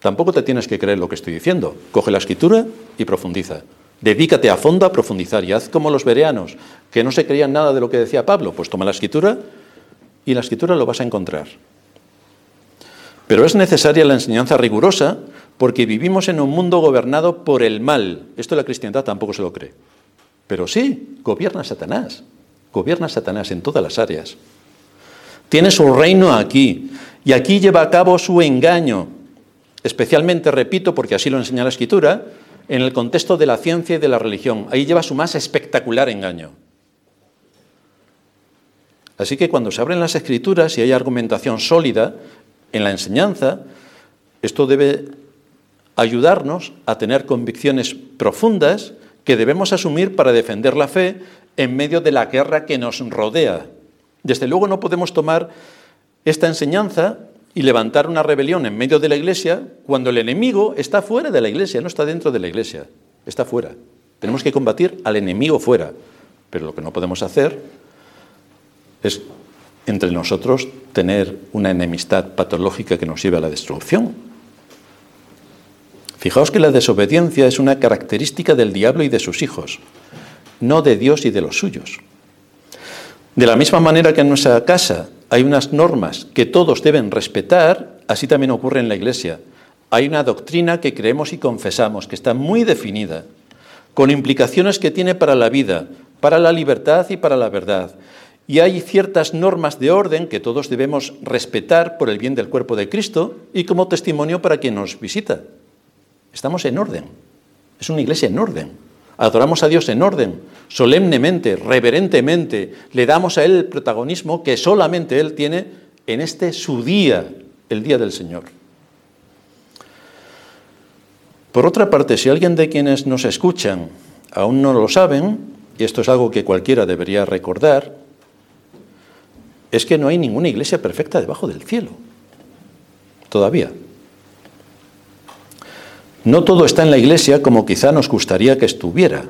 Tampoco te tienes que creer lo que estoy diciendo. Coge la escritura y profundiza. Dedícate a fondo a profundizar y haz como los bereanos, que no se creían nada de lo que decía Pablo. Pues toma la escritura y la escritura lo vas a encontrar. Pero es necesaria la enseñanza rigurosa porque vivimos en un mundo gobernado por el mal. Esto la cristiandad tampoco se lo cree. Pero sí, gobierna Satanás. Gobierna Satanás en todas las áreas. Tiene su reino aquí y aquí lleva a cabo su engaño. Especialmente, repito, porque así lo enseña la escritura, en el contexto de la ciencia y de la religión. Ahí lleva su más espectacular engaño. Así que cuando se abren las escrituras y hay argumentación sólida en la enseñanza, esto debe ayudarnos a tener convicciones profundas que debemos asumir para defender la fe en medio de la guerra que nos rodea. Desde luego no podemos tomar esta enseñanza y levantar una rebelión en medio de la iglesia cuando el enemigo está fuera de la iglesia, no está dentro de la iglesia, está fuera. Tenemos que combatir al enemigo fuera, pero lo que no podemos hacer es entre nosotros tener una enemistad patológica que nos lleve a la destrucción. Fijaos que la desobediencia es una característica del diablo y de sus hijos, no de Dios y de los suyos. De la misma manera que en nuestra casa hay unas normas que todos deben respetar, así también ocurre en la iglesia. Hay una doctrina que creemos y confesamos, que está muy definida, con implicaciones que tiene para la vida, para la libertad y para la verdad. Y hay ciertas normas de orden que todos debemos respetar por el bien del cuerpo de Cristo y como testimonio para quien nos visita. Estamos en orden. Es una iglesia en orden. Adoramos a Dios en orden, solemnemente, reverentemente. Le damos a Él el protagonismo que solamente Él tiene en este su día, el día del Señor. Por otra parte, si alguien de quienes nos escuchan aún no lo saben, y esto es algo que cualquiera debería recordar, es que no hay ninguna iglesia perfecta debajo del cielo. Todavía. No todo está en la iglesia como quizá nos gustaría que estuviera,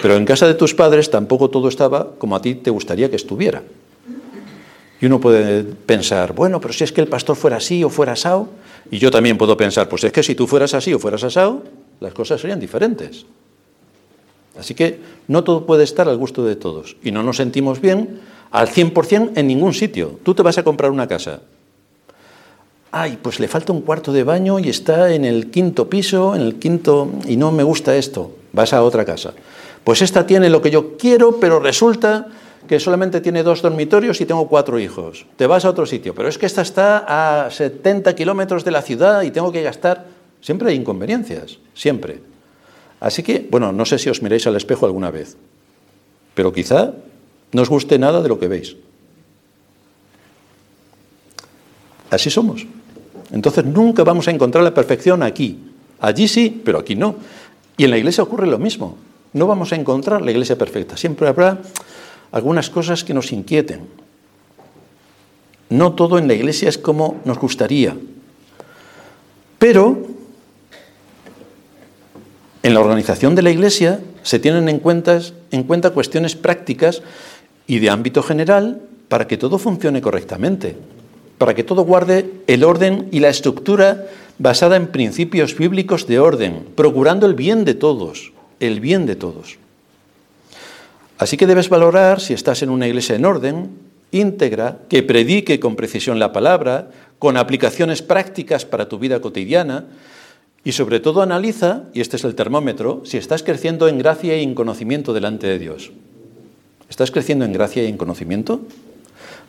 pero en casa de tus padres tampoco todo estaba como a ti te gustaría que estuviera. Y uno puede pensar, bueno, pero si es que el pastor fuera así o fuera asado, y yo también puedo pensar, pues es que si tú fueras así o fueras asado, las cosas serían diferentes. Así que no todo puede estar al gusto de todos. Y no nos sentimos bien al 100% en ningún sitio. Tú te vas a comprar una casa. Ay, pues le falta un cuarto de baño y está en el quinto piso, en el quinto, y no me gusta esto. Vas a otra casa. Pues esta tiene lo que yo quiero, pero resulta que solamente tiene dos dormitorios y tengo cuatro hijos. Te vas a otro sitio, pero es que esta está a 70 kilómetros de la ciudad y tengo que gastar. Siempre hay inconveniencias, siempre. Así que, bueno, no sé si os miráis al espejo alguna vez, pero quizá no os guste nada de lo que veis. Así somos. Entonces nunca vamos a encontrar la perfección aquí. Allí sí, pero aquí no. Y en la iglesia ocurre lo mismo. No vamos a encontrar la iglesia perfecta. Siempre habrá algunas cosas que nos inquieten. No todo en la iglesia es como nos gustaría. Pero en la organización de la iglesia se tienen en cuenta, en cuenta cuestiones prácticas y de ámbito general para que todo funcione correctamente, para que todo guarde el orden y la estructura basada en principios bíblicos de orden, procurando el bien de todos, el bien de todos. Así que debes valorar si estás en una iglesia en orden, íntegra, que predique con precisión la palabra, con aplicaciones prácticas para tu vida cotidiana, y sobre todo analiza, y este es el termómetro, si estás creciendo en gracia y en conocimiento delante de Dios. ¿Estás creciendo en gracia y en conocimiento?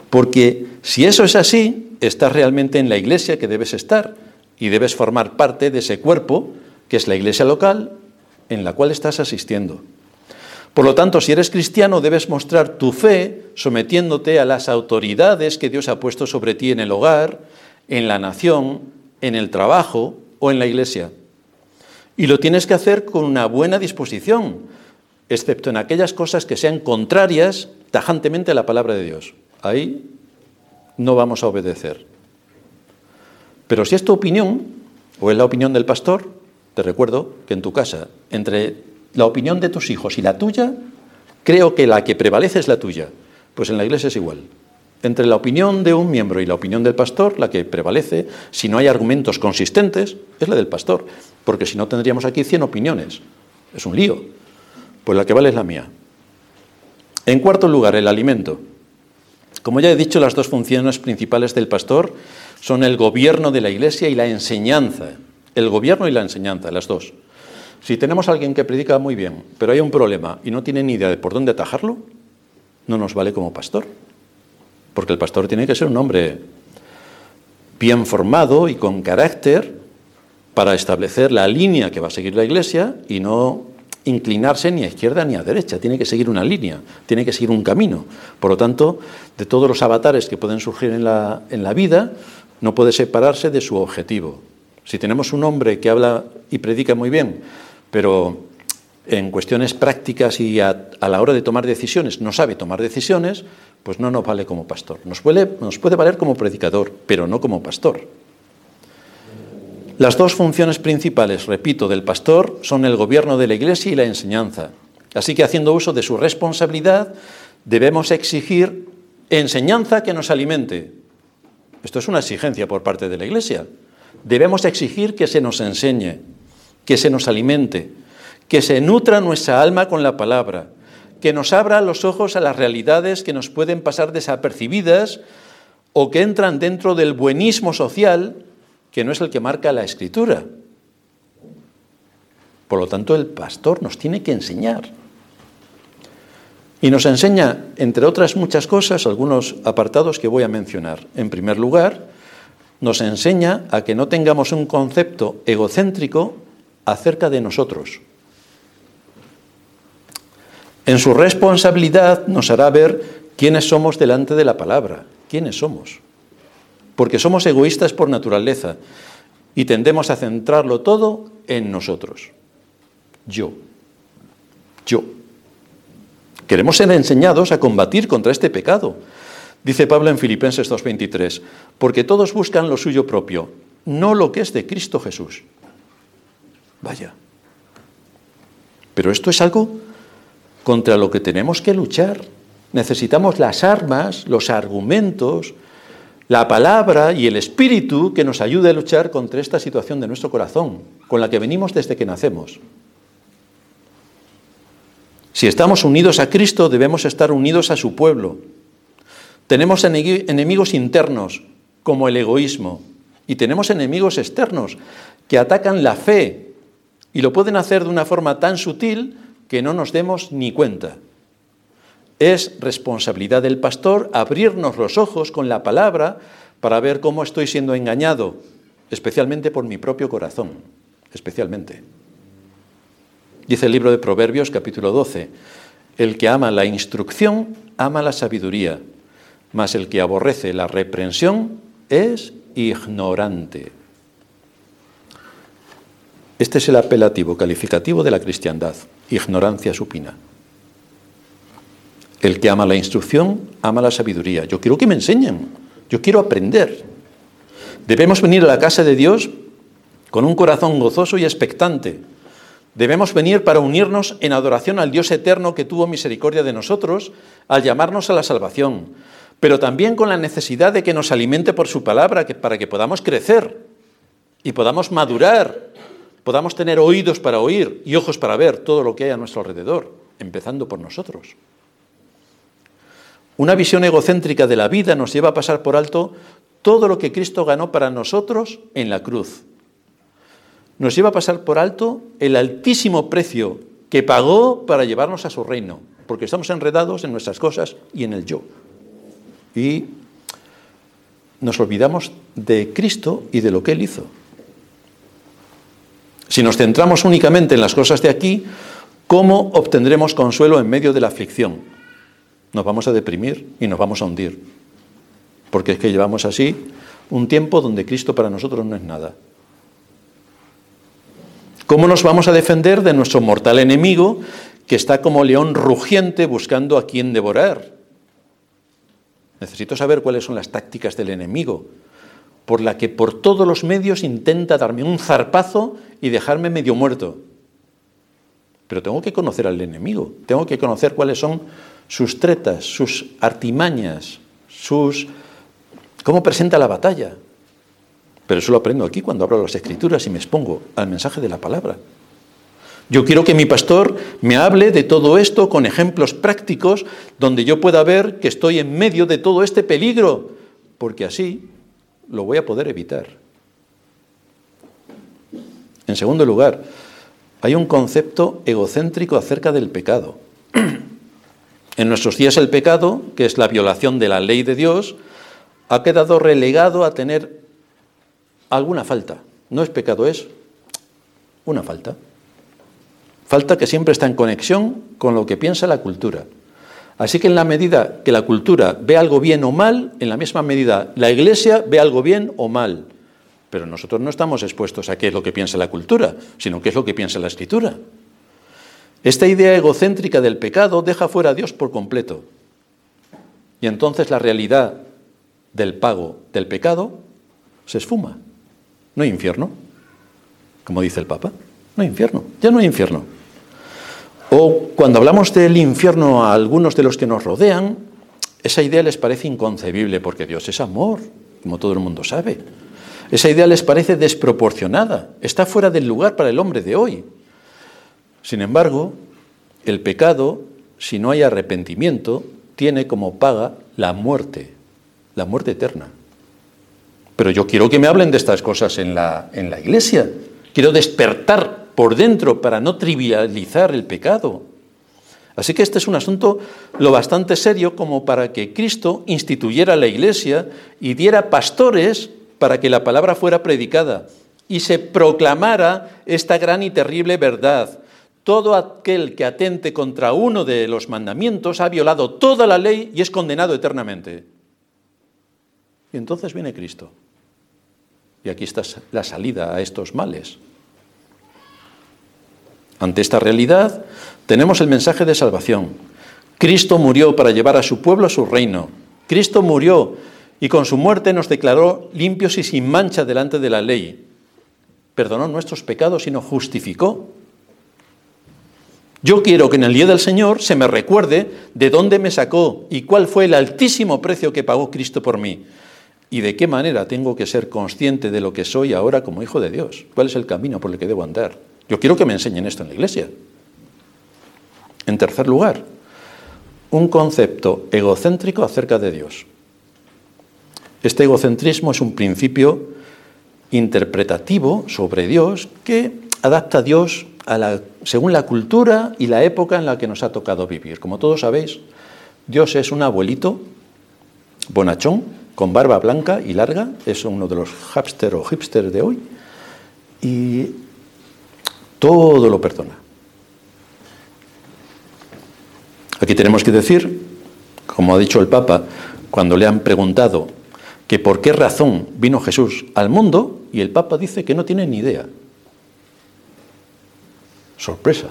Porque si eso es así, estás realmente en la iglesia que debes estar y debes formar parte de ese cuerpo que es la iglesia local en la cual estás asistiendo. Por lo tanto, si eres cristiano, debes mostrar tu fe sometiéndote a las autoridades que Dios ha puesto sobre ti en el hogar, en la nación, en el trabajo o en la iglesia. Y lo tienes que hacer con una buena disposición, excepto en aquellas cosas que sean contrarias tajantemente a la palabra de Dios. Ahí no vamos a obedecer. Pero si es tu opinión, o es la opinión del pastor, te recuerdo que en tu casa, entre la opinión de tus hijos y la tuya, creo que la que prevalece es la tuya. Pues en la iglesia es igual. Entre la opinión de un miembro y la opinión del pastor, la que prevalece, si no hay argumentos consistentes, es la del pastor. Porque si no tendríamos aquí 100 opiniones. Es un lío. Pues la que vale es la mía. En cuarto lugar, el alimento. Como ya he dicho, las dos funciones principales del pastor son el gobierno de la iglesia y la enseñanza. El gobierno y la enseñanza, las dos. Si tenemos a alguien que predica muy bien, pero hay un problema y no tiene ni idea de por dónde atajarlo, no nos vale como pastor. Porque el pastor tiene que ser un hombre bien formado y con carácter para establecer la línea que va a seguir la iglesia y no inclinarse ni a izquierda ni a derecha. Tiene que seguir una línea, tiene que seguir un camino. Por lo tanto, de todos los avatares que pueden surgir en la, en la vida, no puede separarse de su objetivo. Si tenemos un hombre que habla y predica muy bien, pero en cuestiones prácticas y a, la hora de tomar decisiones no sabe tomar decisiones, pues no nos vale como pastor. Nos puede, nos puede valer como predicador, pero no como pastor. Las dos funciones principales, repito, del pastor son el gobierno de la iglesia y la enseñanza. Así que haciendo uso de su responsabilidad, debemos exigir enseñanza que nos alimente. Esto es una exigencia por parte de la iglesia. Debemos exigir que se nos enseñe que se nos alimente, que se nutra nuestra alma con la palabra, que nos abra los ojos a las realidades que nos pueden pasar desapercibidas o que entran dentro del buenismo social que no es el que marca la escritura. Por lo tanto, el pastor nos tiene que enseñar. Y nos enseña, entre otras muchas cosas, algunos apartados que voy a mencionar. En primer lugar, nos enseña a que no tengamos un concepto egocéntrico acerca de nosotros. En su responsabilidad nos hará ver quiénes somos delante de la palabra, quiénes somos. Porque somos egoístas por naturaleza y tendemos a centrarlo todo en nosotros. Yo. Yo. Queremos ser enseñados a combatir contra este pecado. Dice Pablo en Filipenses 2.23, porque todos buscan lo suyo propio, no lo que es de Cristo Jesús. Vaya. Pero esto es algo contra lo que tenemos que luchar. Necesitamos las armas, los argumentos, la palabra y el espíritu que nos ayude a luchar contra esta situación de nuestro corazón, con la que venimos desde que nacemos. Si estamos unidos a Cristo, debemos estar unidos a su pueblo. Tenemos enemigos internos, como el egoísmo, y tenemos enemigos externos, que atacan la fe, y lo pueden hacer de una forma tan sutil que no nos demos ni cuenta. Es responsabilidad del pastor abrirnos los ojos con la palabra para ver cómo estoy siendo engañado, especialmente por mi propio corazón, especialmente. Dice el libro de Proverbios capítulo 12, el que ama la instrucción ama la sabiduría, mas el que aborrece la reprensión es ignorante. Este es el apelativo calificativo de la cristiandad, ignorancia supina. El que ama la instrucción ama la sabiduría. Yo quiero que me enseñen, yo quiero aprender. Debemos venir a la casa de Dios con un corazón gozoso y expectante. Debemos venir para unirnos en adoración al Dios eterno que tuvo misericordia de nosotros al llamarnos a la salvación, pero también con la necesidad de que nos alimente por su palabra para que podamos crecer y podamos madurar podamos tener oídos para oír y ojos para ver todo lo que hay a nuestro alrededor, empezando por nosotros. Una visión egocéntrica de la vida nos lleva a pasar por alto todo lo que Cristo ganó para nosotros en la cruz. Nos lleva a pasar por alto el altísimo precio que pagó para llevarnos a su reino, porque estamos enredados en nuestras cosas y en el yo. Y nos olvidamos de Cristo y de lo que Él hizo. Si nos centramos únicamente en las cosas de aquí, ¿cómo obtendremos consuelo en medio de la aflicción? Nos vamos a deprimir y nos vamos a hundir. Porque es que llevamos así un tiempo donde Cristo para nosotros no es nada. ¿Cómo nos vamos a defender de nuestro mortal enemigo que está como león rugiente buscando a quien devorar? Necesito saber cuáles son las tácticas del enemigo por la que por todos los medios intenta darme un zarpazo y dejarme medio muerto. Pero tengo que conocer al enemigo, tengo que conocer cuáles son sus tretas, sus artimañas, sus cómo presenta la batalla. Pero eso lo aprendo aquí cuando abro las escrituras y me expongo al mensaje de la palabra. Yo quiero que mi pastor me hable de todo esto con ejemplos prácticos donde yo pueda ver que estoy en medio de todo este peligro, porque así lo voy a poder evitar. En segundo lugar, hay un concepto egocéntrico acerca del pecado. <clears throat> En nuestros días el pecado, que es la violación de la ley de Dios, ha quedado relegado a tener alguna falta. No es pecado, es una falta. Falta que siempre está en conexión con lo que piensa la cultura. Así que en la medida que la cultura ve algo bien o mal, en la misma medida la Iglesia ve algo bien o mal. Pero nosotros no estamos expuestos a qué es lo que piensa la cultura, sino qué es lo que piensa la Escritura. Esta idea egocéntrica del pecado deja fuera a Dios por completo. Y entonces la realidad del pago del pecado se esfuma. No hay infierno, como dice el Papa. No hay infierno, ya no hay infierno. O cuando hablamos del infierno a algunos de los que nos rodean, esa idea les parece inconcebible porque Dios es amor, como todo el mundo sabe. Esa idea les parece desproporcionada, está fuera del lugar para el hombre de hoy. Sin embargo, el pecado, si no hay arrepentimiento, tiene como paga la muerte, la muerte eterna. pero yo quiero que me hablen de estas cosas en la, en la iglesia. Quiero despertar por dentro para no trivializar el pecado. Así que este es un asunto lo bastante serio como para que Cristo instituyera la iglesia y diera pastores para que la palabra fuera predicada y se proclamara esta gran y terrible verdad. Todo aquel que atente contra uno de los mandamientos ha violado toda la ley y es condenado eternamente. Y entonces viene Cristo. Y aquí está la salida a estos males. Ante esta realidad tenemos el mensaje de salvación. Cristo murió para llevar a su pueblo a su reino. Cristo murió y con su muerte nos declaró limpios y sin mancha delante de la ley. Perdonó nuestros pecados y nos justificó. Yo quiero que en el día del Señor se me recuerde de dónde me sacó y cuál fue el altísimo precio que pagó Cristo por mí y de qué manera tengo que ser consciente de lo que soy ahora como hijo de Dios. ¿Cuál es el camino por el que debo andar? Yo quiero que me enseñen esto en la iglesia. En tercer lugar, un concepto egocéntrico acerca de Dios. Este egocentrismo es un principio interpretativo sobre Dios que adapta a Dios a la, según la cultura y la época en la que nos ha tocado vivir. Como todos sabéis, Dios es un abuelito bonachón con barba blanca y larga, es uno de los hipster o de hoy, y todo lo perdona. Aquí tenemos que decir, como ha dicho el Papa, cuando le han preguntado que por qué razón vino Jesús al mundo, y el Papa dice que no tiene ni idea. Sorpresa.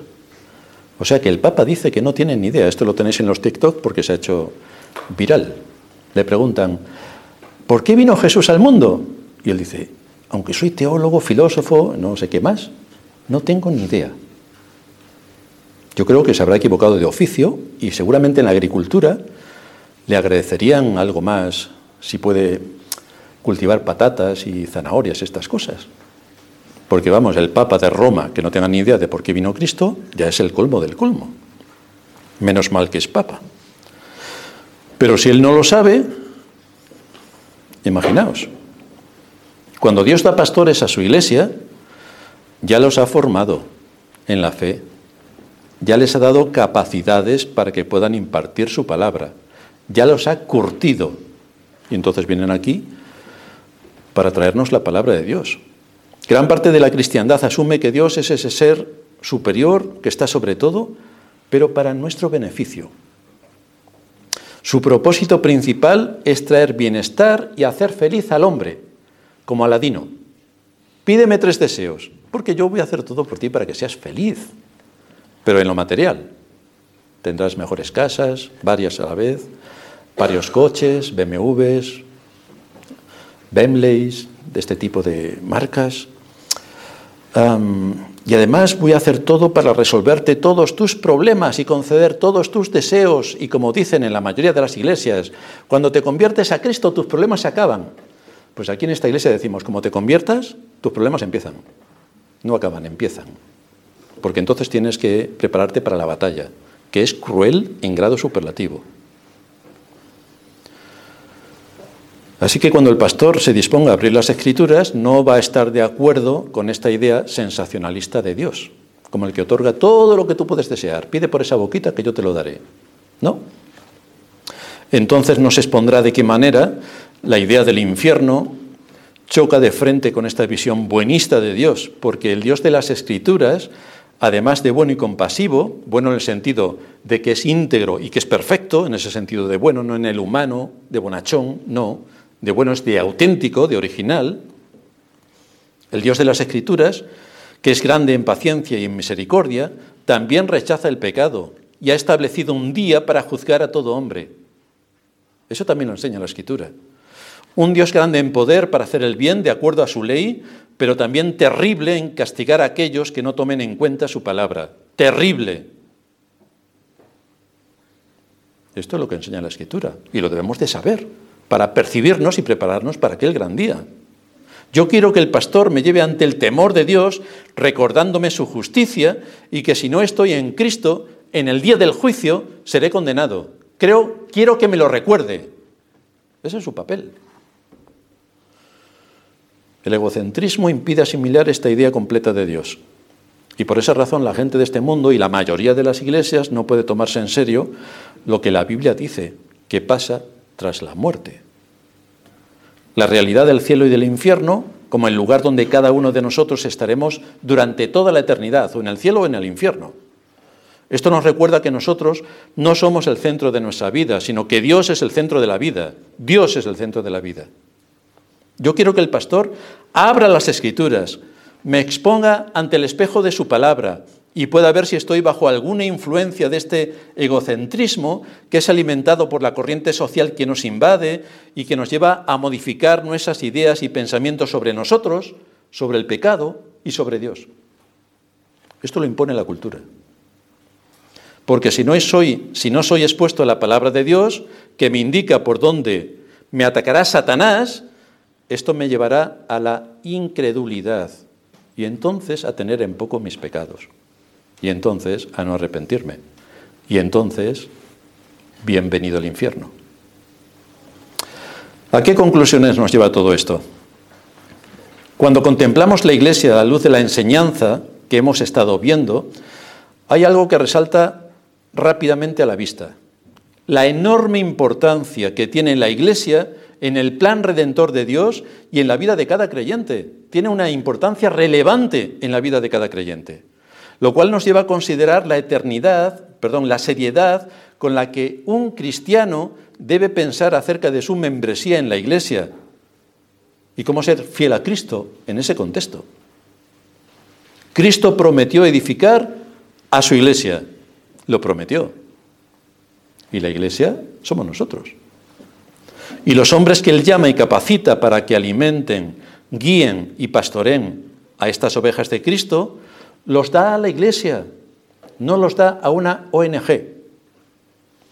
O sea que el Papa dice que no tiene ni idea. Esto lo tenéis en los TikTok porque se ha hecho viral. Le preguntan, ¿por qué vino Jesús al mundo? Y él dice, aunque soy teólogo, filósofo, no sé qué más, no tengo ni idea. Yo creo que se habrá equivocado de oficio y seguramente en la agricultura le agradecerían algo más si puede cultivar patatas y zanahorias, estas cosas. Porque vamos, el Papa de Roma, que no tenga ni idea de por qué vino Cristo, ya es el colmo del colmo. Menos mal que es Papa. Pero si él no lo sabe, Imaginaos, cuando Dios da pastores a su iglesia, ya los ha formado en la fe, ya les ha dado capacidades para que puedan impartir su palabra, ya los ha curtido. Y entonces vienen aquí para traernos la palabra de Dios. Gran parte de la cristiandad asume que Dios es ese ser superior que está sobre todo, pero para nuestro beneficio, su propósito principal es traer bienestar y hacer feliz al hombre, como Aladino. Pídeme tres deseos, porque yo voy a hacer todo por ti para que seas feliz, pero en lo material. Tendrás mejores casas, varias a la vez, varios coches, BMWs, Bemleys, de este tipo de marcas. Y además voy a hacer todo para resolverte todos tus problemas y conceder todos tus deseos. Y como dicen en la mayoría de las iglesias, cuando te conviertes a Cristo tus problemas se acaban. Pues aquí en esta iglesia decimos, como te conviertas, tus problemas empiezan. No acaban, empiezan. Porque entonces tienes que prepararte para la batalla, que es cruel en grado superlativo. Así que cuando el pastor se disponga a abrir las escrituras, no va a estar de acuerdo con esta idea sensacionalista de Dios, como el que otorga todo lo que tú puedes desear. Pide por esa boquita que yo te lo daré. ¿No? Entonces nos expondrá de qué manera la idea del infierno choca de frente con esta visión buenista de Dios, porque el Dios de las escrituras, además de bueno y compasivo, bueno en el sentido de que es íntegro y que es perfecto, en ese sentido de bueno, no en el humano, de bonachón, no, de bueno es de auténtico, de original, el Dios de las Escrituras, que es grande en paciencia y en misericordia, también rechaza el pecado y ha establecido un día para juzgar a todo hombre. Eso también lo enseña la Escritura. Un Dios grande en poder para hacer el bien de acuerdo a su ley, pero también terrible en castigar a aquellos que no tomen en cuenta su palabra. Terrible. Esto es lo que enseña la Escritura y lo debemos de saber para percibirnos y prepararnos para aquel gran día. Yo quiero que el pastor me lleve ante el temor de Dios, recordándome su justicia y que si no estoy en Cristo, en el día del juicio seré condenado. Creo, quiero que me lo recuerde. Ese es su papel. El egocentrismo impide asimilar esta idea completa de Dios. Y por esa razón la gente de este mundo y la mayoría de las iglesias no puede tomarse en serio lo que la Biblia dice, que pasa tras la muerte. La realidad del cielo y del infierno como el lugar donde cada uno de nosotros estaremos durante toda la eternidad, o en el cielo o en el infierno. Esto nos recuerda que nosotros no somos el centro de nuestra vida, sino que Dios es el centro de la vida. Dios es el centro de la vida. Yo quiero que el pastor abra las escrituras, me exponga ante el espejo de su palabra y pueda ver si estoy bajo alguna influencia de este egocentrismo que es alimentado por la corriente social que nos invade y que nos lleva a modificar nuestras ideas y pensamientos sobre nosotros, sobre el pecado y sobre Dios. Esto lo impone la cultura. Porque si no soy, si no soy expuesto a la palabra de Dios, que me indica por dónde me atacará Satanás, esto me llevará a la incredulidad y entonces a tener en poco mis pecados y entonces a no arrepentirme. Y entonces, bienvenido al infierno. ¿A qué conclusiones nos lleva todo esto? Cuando contemplamos la Iglesia a la luz de la enseñanza que hemos estado viendo, hay algo que resalta rápidamente a la vista. La enorme importancia que tiene la Iglesia en el plan redentor de Dios y en la vida de cada creyente. Tiene una importancia relevante en la vida de cada creyente lo cual nos lleva a considerar la eternidad, perdón, la seriedad con la que un cristiano debe pensar acerca de su membresía en la Iglesia y cómo ser fiel a Cristo en ese contexto. Cristo prometió edificar a su Iglesia, lo prometió. Y la Iglesia somos nosotros. Y los hombres que Él llama y capacita para que alimenten, guíen y pastoren a estas ovejas de Cristo, los da a la Iglesia, no los da a una ONG,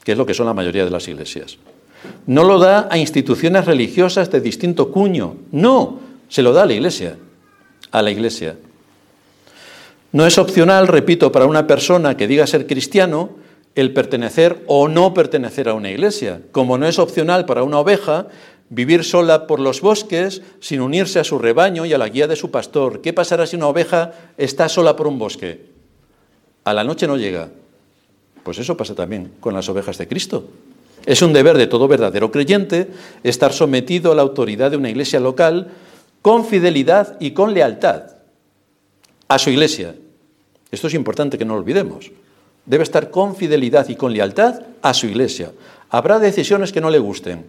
que es lo que son la mayoría de las iglesias. No lo da a instituciones religiosas de distinto cuño, no, se lo da a la Iglesia, a la Iglesia. No es opcional, repito, para una persona que diga ser cristiano el pertenecer o no pertenecer a una iglesia, como no es opcional para una oveja vivir sola por los bosques sin unirse a su rebaño y a la guía de su pastor. ¿Qué pasará si una oveja está sola por un bosque? A la noche no llega. Pues eso pasa también con las ovejas de Cristo. Es un deber de todo verdadero creyente estar sometido a la autoridad de una iglesia local con fidelidad y con lealtad a su iglesia. Esto es importante que no lo olvidemos. Debe estar con fidelidad y con lealtad a su iglesia. Habrá decisiones que no le gusten,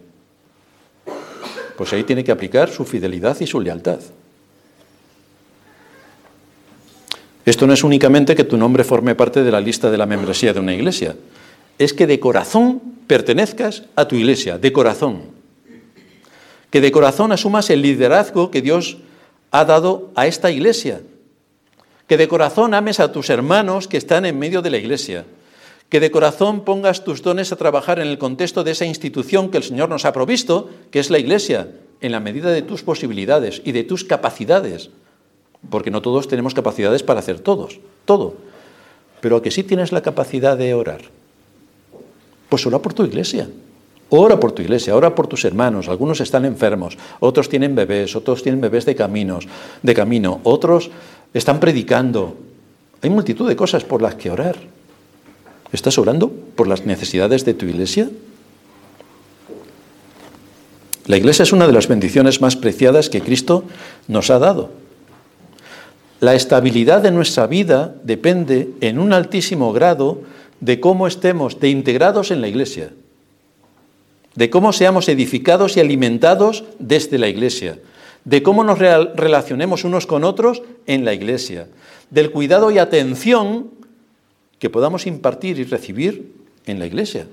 pues ahí tiene que aplicar su fidelidad y su lealtad. Esto no es únicamente que tu nombre forme parte de la lista de la membresía de una iglesia, es que de corazón pertenezcas a tu iglesia, de corazón. Que de corazón asumas el liderazgo que Dios ha dado a esta iglesia. Que de corazón ames a tus hermanos que están en medio de la iglesia que de corazón pongas tus dones a trabajar en el contexto de esa institución que el Señor nos ha provisto, que es la Iglesia, en la medida de tus posibilidades y de tus capacidades, porque no todos tenemos capacidades para hacer todos, todo, pero que sí tienes la capacidad de orar, pues ora por tu iglesia. Ora por tu iglesia, ora por tus hermanos. Algunos están enfermos, otros tienen bebés, otros tienen bebés de caminos, de camino, otros están predicando. Hay multitud de cosas por las que orar. ¿Estás orando por las necesidades de tu iglesia? La iglesia es una de las bendiciones más preciadas que Cristo nos ha dado. La estabilidad de nuestra vida depende en un altísimo grado de cómo estemos de integrados en la iglesia, de cómo seamos edificados y alimentados desde la iglesia, de cómo nos relacionemos unos con otros en la iglesia, del cuidado y atención que podamos impartir y recibir en la iglesia.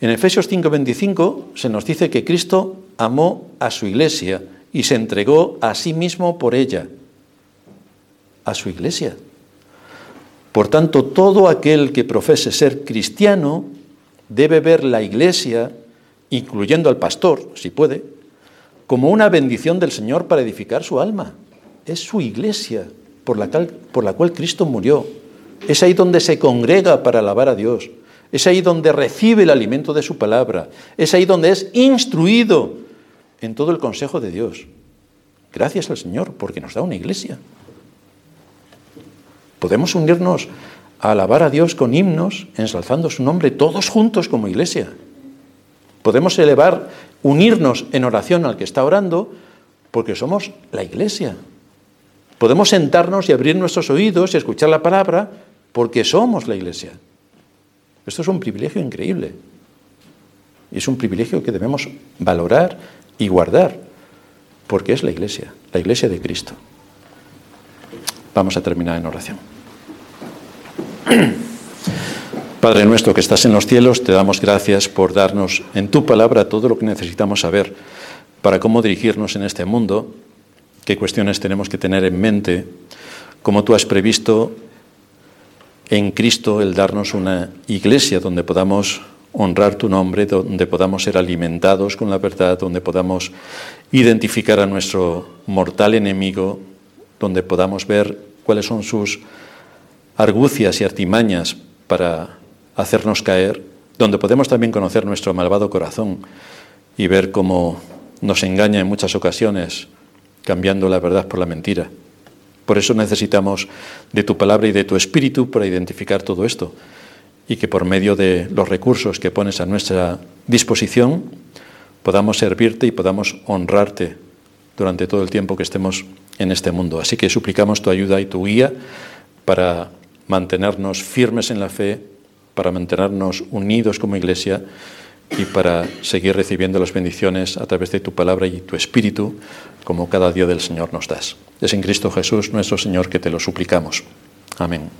En Efesios 5:25 se nos dice que Cristo amó a su iglesia y se entregó a sí mismo por ella, a su iglesia. Por tanto, todo aquel que profese ser cristiano debe ver la iglesia, incluyendo al pastor, si puede, como una bendición del Señor para edificar su alma. Es su iglesia por la, por la cual Cristo murió es ahí donde se congrega para alabar a Dios. Es ahí donde recibe el alimento de su palabra. Es ahí donde es instruido en todo el consejo de Dios. Gracias al Señor porque nos da una iglesia. Podemos unirnos a alabar a Dios con himnos, ensalzando su nombre todos juntos como iglesia. Podemos elevar, unirnos en oración al que está orando, porque somos la iglesia. Podemos sentarnos y abrir nuestros oídos y escuchar la palabra, porque somos la iglesia. Esto es un privilegio increíble. Y es un privilegio que debemos valorar y guardar, porque es la iglesia, la iglesia de Cristo. Vamos a terminar en oración. <clears throat> Padre nuestro que estás en los cielos, te damos gracias por darnos en tu palabra todo lo que necesitamos saber para cómo dirigirnos en este mundo, qué cuestiones tenemos que tener en mente, cómo tú has previsto en Cristo el darnos una iglesia donde podamos honrar tu nombre, donde podamos ser alimentados con la verdad, donde podamos identificar a nuestro mortal enemigo, donde podamos ver cuáles son sus argucias y artimañas para hacernos caer, donde podemos también conocer nuestro malvado corazón y ver cómo nos engaña en muchas ocasiones, cambiando la verdad por la mentira. Por eso necesitamos de tu palabra y de tu espíritu para identificar todo esto y que por medio de los recursos que pones a nuestra disposición podamos servirte y podamos honrarte durante todo el tiempo que estemos en este mundo. Así que suplicamos tu ayuda y tu guía para mantenernos firmes en la fe, para mantenernos unidos como iglesia y para seguir recibiendo las bendiciones a través de tu palabra y tu espíritu, como cada día del Señor nos das. Es en Cristo Jesús nuestro Señor que te lo suplicamos. Amén.